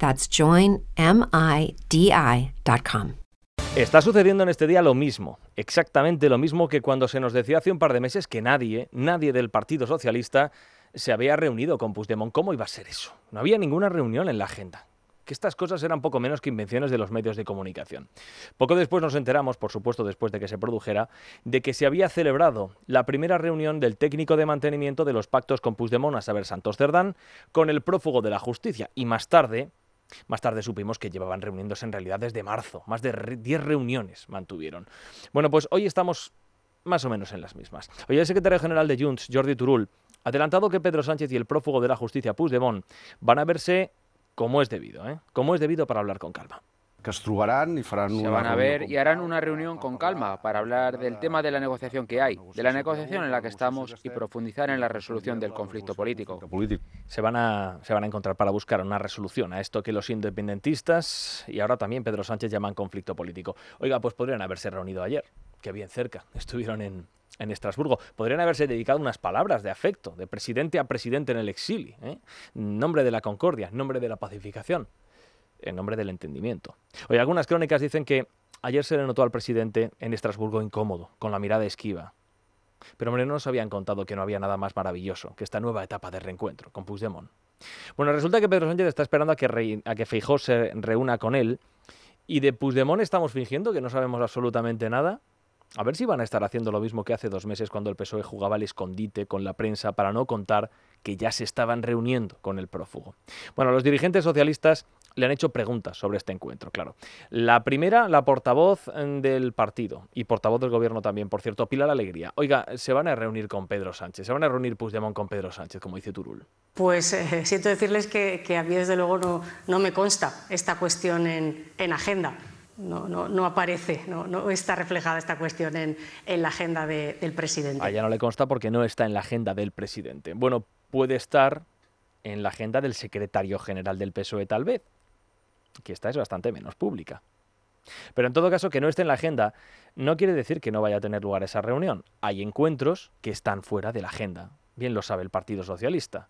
That's joinmidi.com. Está sucediendo en este día lo mismo, exactamente lo mismo que cuando se nos decía hace un par de meses que nadie, nadie del Partido Socialista se había reunido con Puigdemont. ¿Cómo iba a ser eso? No había ninguna reunión en la agenda que estas cosas eran poco menos que invenciones de los medios de comunicación. Poco después nos enteramos, por supuesto después de que se produjera, de que se había celebrado la primera reunión del técnico de mantenimiento de los pactos con Puigdemont, a saber Santos Cerdán, con el prófugo de la justicia. Y más tarde, más tarde supimos que llevaban reuniéndose en realidad desde marzo, más de 10 reuniones mantuvieron. Bueno, pues hoy estamos más o menos en las mismas. Hoy el secretario general de Junts, Jordi Turul, ha adelantado que Pedro Sánchez y el prófugo de la justicia, Puigdemont, van a verse como es debido, ¿eh? Como es debido para hablar con calma. Que se trobaran y farán Se van a ver y harán una reunión con calma para hablar del tema de la negociación que hay, de la negociación en la que estamos y profundizar en la resolución del conflicto político. Se van a, se van a encontrar para buscar una resolución a esto que los independentistas y ahora también Pedro Sánchez llaman conflicto político. Oiga, pues podrían haberse reunido ayer, que bien cerca, estuvieron en, en Estrasburgo. Podrían haberse dedicado unas palabras de afecto, de presidente a presidente en el exilio, ¿eh? nombre de la concordia, nombre de la pacificación, en nombre del entendimiento. Hoy algunas crónicas dicen que ayer se le notó al presidente en Estrasburgo incómodo, con la mirada esquiva. Pero hombre, no nos habían contado que no había nada más maravilloso que esta nueva etapa de reencuentro con Puigdemont. Bueno, resulta que Pedro Sánchez está esperando a que, a que Feijó se reúna con él y de Puigdemont estamos fingiendo que no sabemos absolutamente nada a ver si van a estar haciendo lo mismo que hace dos meses cuando el PSOE jugaba al escondite con la prensa para no contar que ya se estaban reuniendo con el prófugo. Bueno, los dirigentes socialistas le han hecho preguntas sobre este encuentro, claro. La primera, la portavoz mm, del partido y portavoz del gobierno también, por cierto, Pilar Alegría. Oiga, se van a reunir con Pedro Sánchez, se van a reunir Puigdemont con Pedro Sánchez, como dice Turul. Pues eh, siento decirles que, a mí desde luego no, me consta esta cuestión en agenda no, no, no aparece, no, está reflejada esta cuestión en, en la agenda del presidente. A ella no le consta porque no está en la agenda del presidente. Bueno, puede estar en la agenda del secretario general del PSOE tal vez, que esta es bastante menos pública. Pero en todo caso, que no esté en la agenda no quiere decir que no vaya a tener lugar esa reunión. Hay encuentros que están fuera de la agenda. Bien lo sabe el Partido Socialista.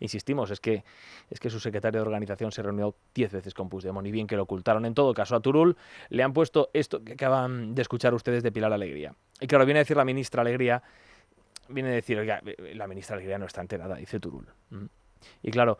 Insistimos, es que, es que su secretario de organización se reunió diez veces con Puigdemont y bien que lo ocultaron. En todo caso, a Turul le han puesto esto que acaban de escuchar ustedes de Pilar Alegría. Y claro, viene a decir la ministra Alegría, viene a decir, oiga, la ministra Alegría no está enterada, dice Turul. Y claro,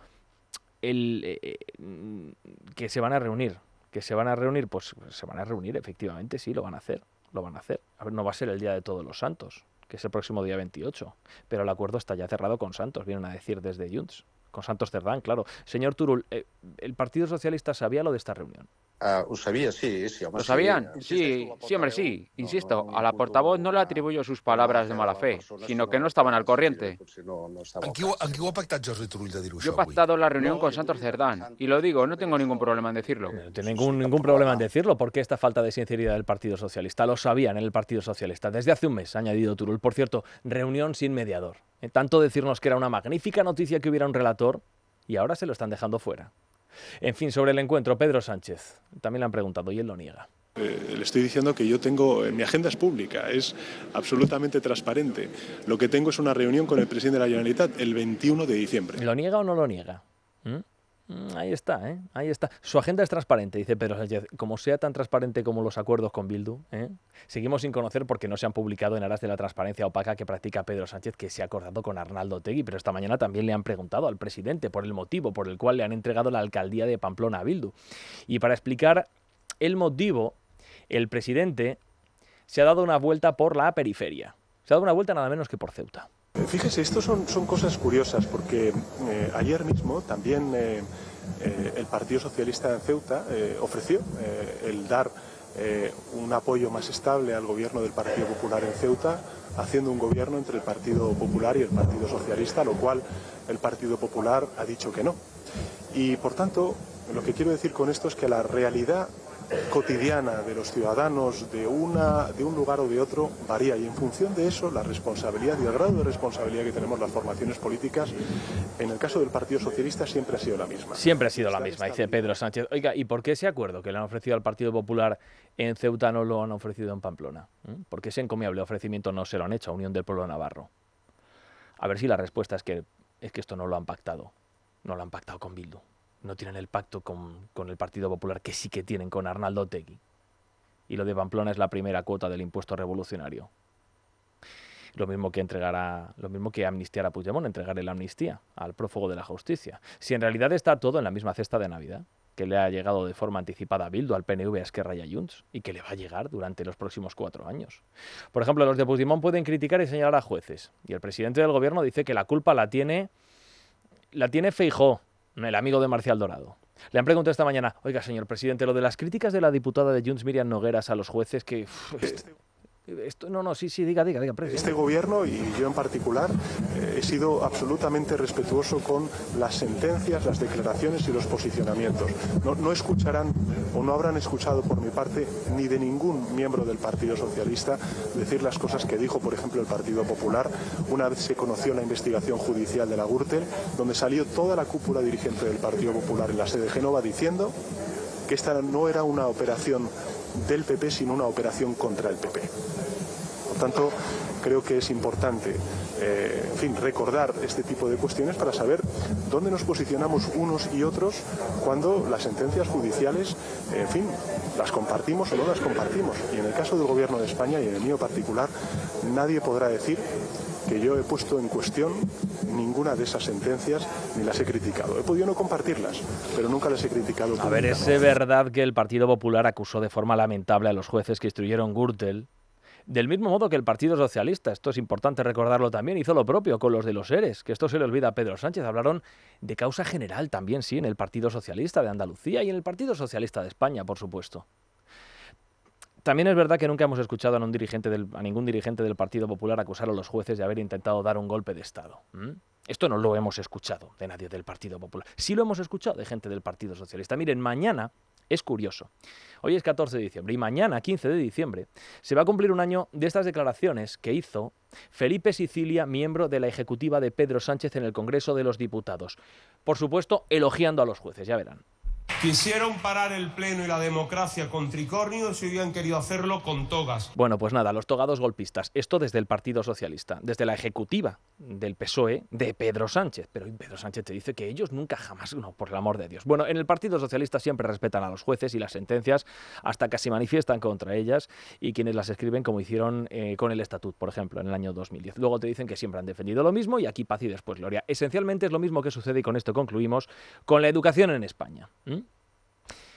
el, eh, eh, que se van a reunir, que se van a reunir, pues se van a reunir, efectivamente, sí, lo van a hacer, lo van a hacer. A ver, no va a ser el día de todos los santos, que es el próximo día 28. Pero el acuerdo está ya cerrado con Santos, vienen a decir desde Junts. Con Santos Cerdán, claro. Señor Turul, eh, ¿el Partido Socialista sabía lo de esta reunión? Uh, ho sabia, sí, sí, home, ¿Lo sabían? Sí, sí, hombre, sí. Insisto, a la portavoz no le atribuyo sus palabras de mala fe, sino que no estaban al corriente. ¿En qué, en qué ho ha pactat Jordi Turull de dir-ho Yo he pactado la reunión con Santos Cerdán, y lo digo, no tengo ningún problema en decirlo. No tengo ningún, ningún problema en decirlo, porque esta falta de sinceridad del Partido Socialista lo sabían en el Partido Socialista desde hace un mes, ha añadido Turull. Por cierto, reunión sin mediador. Eh, tanto decirnos que era una magnífica noticia que hubiera un relator, y ahora se lo están dejando fuera. En fin, sobre el encuentro, Pedro Sánchez, también le han preguntado y él lo niega. Eh, le estoy diciendo que yo tengo, mi agenda es pública, es absolutamente transparente. Lo que tengo es una reunión con el presidente de la Generalitat el 21 de diciembre. ¿Lo niega o no lo niega? ¿Mm? Mm, ahí está, ¿eh? ahí está. Su agenda es transparente, dice Pedro Sánchez. Como sea tan transparente como los acuerdos con Bildu, ¿eh? seguimos sin conocer porque no se han publicado en aras de la transparencia opaca que practica Pedro Sánchez, que se ha acordado con Arnaldo Tegui. Pero esta mañana también le han preguntado al presidente por el motivo por el cual le han entregado la alcaldía de Pamplona a Bildu. Y para explicar el motivo, el presidente se ha dado una vuelta por la periferia. Se ha dado una vuelta nada menos que por Ceuta. Fíjese, esto son, son cosas curiosas porque eh, ayer mismo también eh, eh, el Partido Socialista en Ceuta ofreció el dar un apoyo más estable al gobierno del Partido Popular en Ceuta, haciendo un gobierno entre el Partido Popular y el Partido Socialista, lo cual el Partido Popular ha dicho que no. Y por tanto, lo que quiero decir con esto es que la realidad cotidiana de los ciudadanos de, una, de un lugar o de otro varía y en función de eso la responsabilidad y el grado de responsabilidad que tenemos las formaciones políticas en el caso del Partido Socialista siempre ha sido la misma. Siempre ha sido la misma, dice Pedro Sánchez. Oiga, ¿y por qué ese acuerdo que le han ofrecido al Partido Popular en Ceuta no lo han ofrecido en Pamplona? ¿Mm? ¿Por qué ese encomiable ofrecimiento no se lo han hecho a Unión del Pueblo Navarro? A ver si la respuesta es que, es que esto no lo han pactado. No lo han pactado con Bildu no tienen el pacto con, el Partido Popular que sí que tienen con Arnaldo Tegui. Y lo de Pamplona es la primera cuota del impuesto revolucionario. Lo mismo que entregará, lo mismo que amnistiar a Puigdemont, entregarle la amnistía al prófugo de la justicia. Si en realidad está todo en la misma cesta de Navidad, que le ha llegado de forma anticipada a Bildu, al PNV, a Esquerra y a Junts, y que le va a llegar durante los próximos cuatro años. Por ejemplo, los de Puigdemont pueden criticar y señalar a jueces, y el presidente del gobierno dice que la culpa la tiene, la tiene Feijó, el amigo de Marcial Dorado. Le han preguntado esta mañana, oiga, señor presidente, lo de las críticas de la diputada de Junts, Miriam Nogueras, a los jueces, que... Este no, no, sí, sí, diga, diga, diga. Este gobierno y yo en particular eh, he sido absolutamente respetuoso con las sentencias, las declaraciones y los posicionamientos. No, no, escucharán o no habrán escuchado por mi parte ni de ningún miembro del Partido Socialista decir las cosas que dijo, por ejemplo, el Partido Popular una vez se conoció la investigación judicial de la Gürtel, donde salió toda la cúpula dirigente del Partido Popular en la sede de Génova diciendo que esta no era una operación del PP, sino una operación contra el PP. Por tanto, creo que es importante eh, en fin, recordar este tipo de cuestiones para saber dónde nos posicionamos unos y otros cuando las sentencias judiciales, en fin, las compartimos o no las compartimos. Y en el caso del Gobierno de España y en el mío particular, nadie podrá decir que yo he puesto en cuestión ninguna de esas sentencias ni las he criticado. He podido no compartirlas, pero nunca las he criticado. A ver, ¿es verdad que el Partido Popular acusó de forma lamentable a los jueces que instruyeron Gürtel del mismo modo que el Partido Socialista, esto es importante recordarlo también, hizo lo propio con los de los ERES, que esto se le olvida a Pedro Sánchez. Hablaron de causa general también, sí, en el Partido Socialista de Andalucía y en el Partido Socialista de España, por supuesto. También es verdad que nunca hemos escuchado a, ningún dirigente del Partido Popular acusar a los jueces de haber intentado dar un golpe de Estado. Esto no lo hemos escuchado de nadie del Partido Popular. Sí lo hemos escuchado de gente del Partido Socialista. Miren, mañana es curioso. Hoy es 14 de diciembre y mañana, 15 de diciembre, se va a cumplir un año de estas declaraciones que hizo Felipe Sicilia, miembro de la ejecutiva de Pedro Sánchez en el Congreso de los Diputados. Por supuesto, elogiando a los jueces, ya verán. Quisieron parar el pleno y la democracia con tricornios y hubieran querido hacerlo con togas. Bueno, pues nada, los togados golpistas. Esto desde el Partido Socialista, desde la ejecutiva del PSOE de Pedro Sánchez. Pero Pedro Sánchez te dice que ellos nunca jamás, no, por el amor de Dios. Bueno, en el Partido Socialista siempre respetan a los jueces y las sentencias, hasta casi manifiestan contra ellas y quienes las escriben, como hicieron eh, con el Estatut, por ejemplo, en el año 2010. Luego te dicen que siempre han defendido lo mismo y aquí paz y después gloria. Esencialmente es lo mismo que sucede, y con esto concluimos, con la educación en España.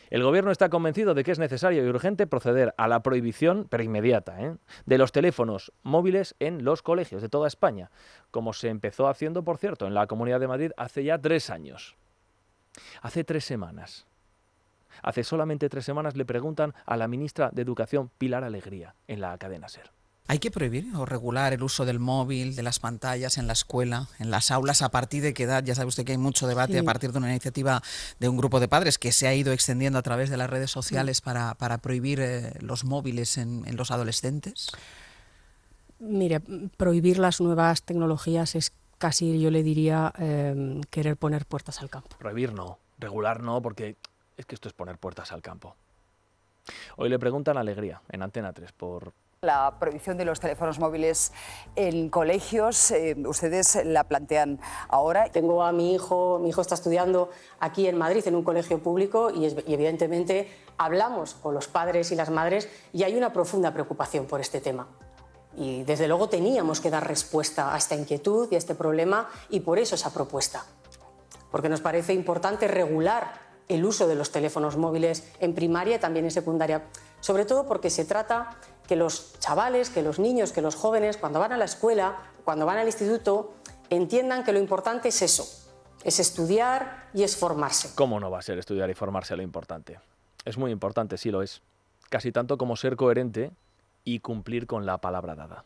El Gobierno está convencido de que es necesario y urgente proceder a la prohibición, pero inmediata, ¿eh? de los teléfonos móviles en los colegios de toda España, como se empezó haciendo, por cierto, en la Comunidad de Madrid hace ya tres años. Hace tres semanas. Hace solamente tres semanas le preguntan a la ministra de Educación, Pilar Alegría, en la cadena SER. ¿Hay que prohibir o regular el uso del móvil, de las pantallas en la escuela, en las aulas? ¿A partir de qué edad? Ya sabe usted que hay mucho debate a partir de una iniciativa de un grupo de padres que se ha ido extendiendo a través de las redes sociales para, prohibir eh, los móviles en, los adolescentes. Mire, prohibir las nuevas tecnologías es casi, yo le diría, em, querer poner puertas al campo. Prohibir no, regular no, porque es que esto es poner puertas al campo. Hoy le preguntan Alegría en Antena 3 por, la prohibición de los teléfonos móviles en colegios, eh, ustedes la plantean ahora. Tengo a mi hijo, mi hijo está estudiando aquí en Madrid en un colegio público y, evidentemente hablamos con los padres y las madres y hay una profunda preocupación por este tema. Y desde luego teníamos que dar respuesta a esta inquietud y a este problema y por eso esa propuesta. Porque nos parece importante regular el uso de los teléfonos móviles en primaria y también en secundaria sobre todo porque se trata que los chavales, que los niños, que los jóvenes, cuando van a la escuela, cuando van al instituto, entiendan que lo importante es eso, es estudiar y es formarse. ¿Cómo no va a ser estudiar y formarse lo importante? Es muy importante, sí lo es. Casi tanto como ser coherente y cumplir con la palabra dada.